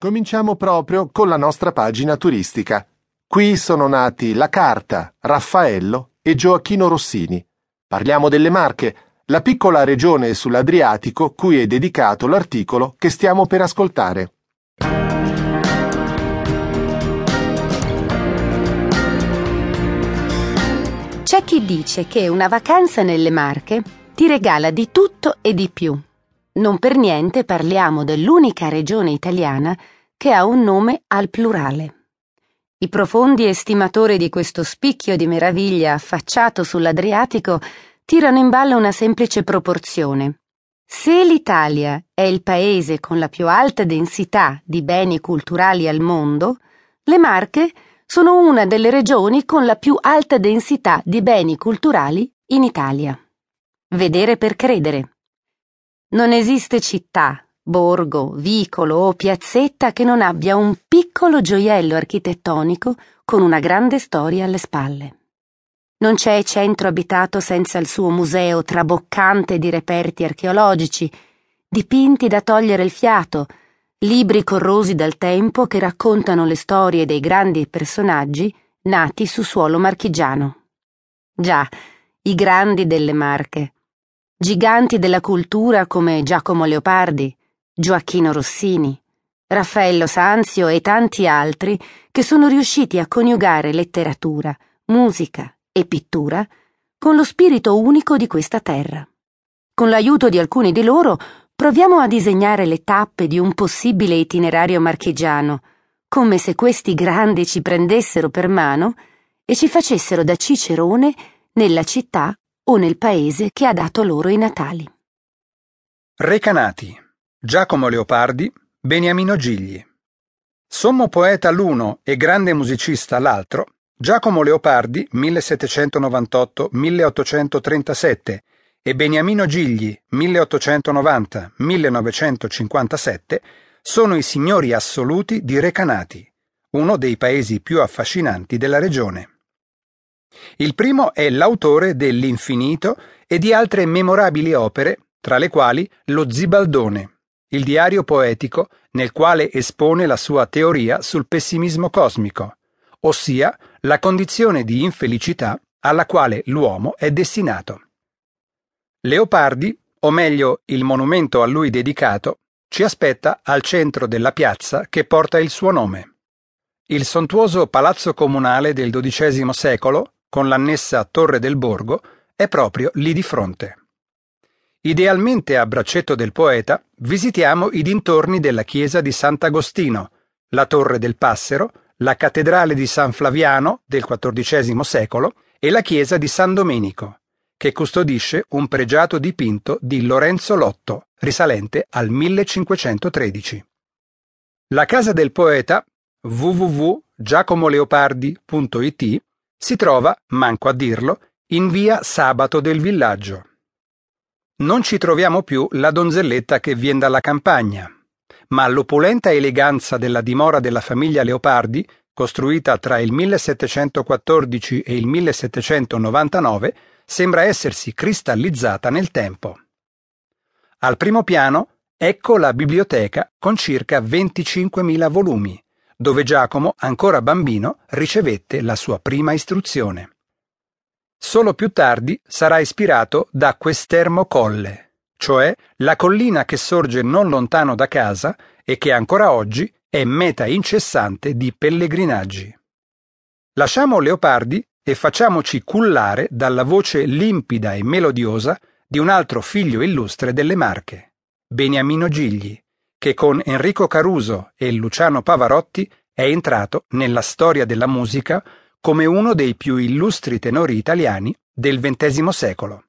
Cominciamo proprio con la nostra pagina turistica. Qui sono nati La Carta, Raffaello e Gioacchino Rossini. Parliamo delle Marche, la piccola regione sull'Adriatico cui è dedicato l'articolo che stiamo per ascoltare. C'è chi dice che una vacanza nelle Marche ti regala di tutto e di più. Non per niente parliamo dell'unica regione italiana che ha un nome al plurale. I profondi estimatori di questo spicchio di meraviglia affacciato sull'Adriatico tirano in ballo una semplice proporzione. Se l'Italia è il paese con la più alta densità di beni culturali al mondo, le Marche sono una delle regioni con la più alta densità di beni culturali in Italia. Vedere per credere. Non esiste città, borgo, vicolo o piazzetta che non abbia un piccolo gioiello architettonico con una grande storia alle spalle. Non c'è centro abitato senza il suo museo traboccante di reperti archeologici, dipinti da togliere il fiato, libri corrosi dal tempo che raccontano le storie dei grandi personaggi nati su suolo marchigiano. Già, i grandi delle Marche giganti della cultura come Giacomo Leopardi, Gioacchino Rossini, Raffaello Sanzio e tanti altri che sono riusciti a coniugare letteratura, musica e pittura con lo spirito unico di questa terra. Con l'aiuto di alcuni di loro proviamo a disegnare le tappe di un possibile itinerario marchigiano, come se questi grandi ci prendessero per mano e ci facessero da cicerone nella città o nel paese che ha dato loro i natali. Recanati Giacomo Leopardi, Beniamino Gigli. Sommo poeta l'uno e grande musicista l'altro, Giacomo Leopardi 1798-1837 e Beniamino Gigli 1890-1957 sono i signori assoluti di Recanati, uno dei paesi più affascinanti della regione. Il primo è l'autore dell'Infinito e di altre memorabili opere, tra le quali Lo Zibaldone, il diario poetico nel quale espone la sua teoria sul pessimismo cosmico, ossia la condizione di infelicità alla quale l'uomo è destinato. Leopardi, o meglio il monumento a lui dedicato, ci aspetta al centro della piazza che porta il suo nome. Il sontuoso palazzo comunale del XII secolo con l'annessa Torre del Borgo, è proprio lì di fronte. Idealmente a braccetto del poeta visitiamo i dintorni della chiesa di Sant'Agostino, la Torre del Passero, la cattedrale di San Flaviano del XIV secolo e la chiesa di San Domenico, che custodisce un pregiato dipinto di Lorenzo Lotto, risalente al 1513. La casa del poeta www.giacomoleopardi.it si trova, manco a dirlo, in via Sabato del villaggio. Non ci troviamo più la donzelletta che vien dalla campagna, ma l'opulenta eleganza della dimora della famiglia Leopardi, costruita tra il 1714 e il 1799, sembra essersi cristallizzata nel tempo. Al primo piano ecco la biblioteca con circa 25.000 volumi, dove Giacomo, ancora bambino, ricevette la sua prima istruzione. Solo più tardi sarà ispirato da Questermo Colle, cioè la collina che sorge non lontano da casa e che ancora oggi è meta incessante di pellegrinaggi. Lasciamo Leopardi e facciamoci cullare dalla voce limpida e melodiosa di un altro figlio illustre delle Marche, Beniamino Gigli, che con Enrico Caruso e Luciano Pavarotti è entrato nella storia della musica come uno dei più illustri tenori italiani del XX secolo.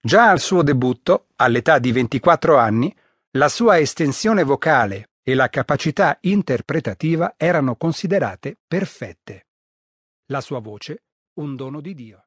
Già al suo debutto, all'età di 24 anni, la sua estensione vocale e la capacità interpretativa erano considerate perfette. La sua voce un dono di Dio.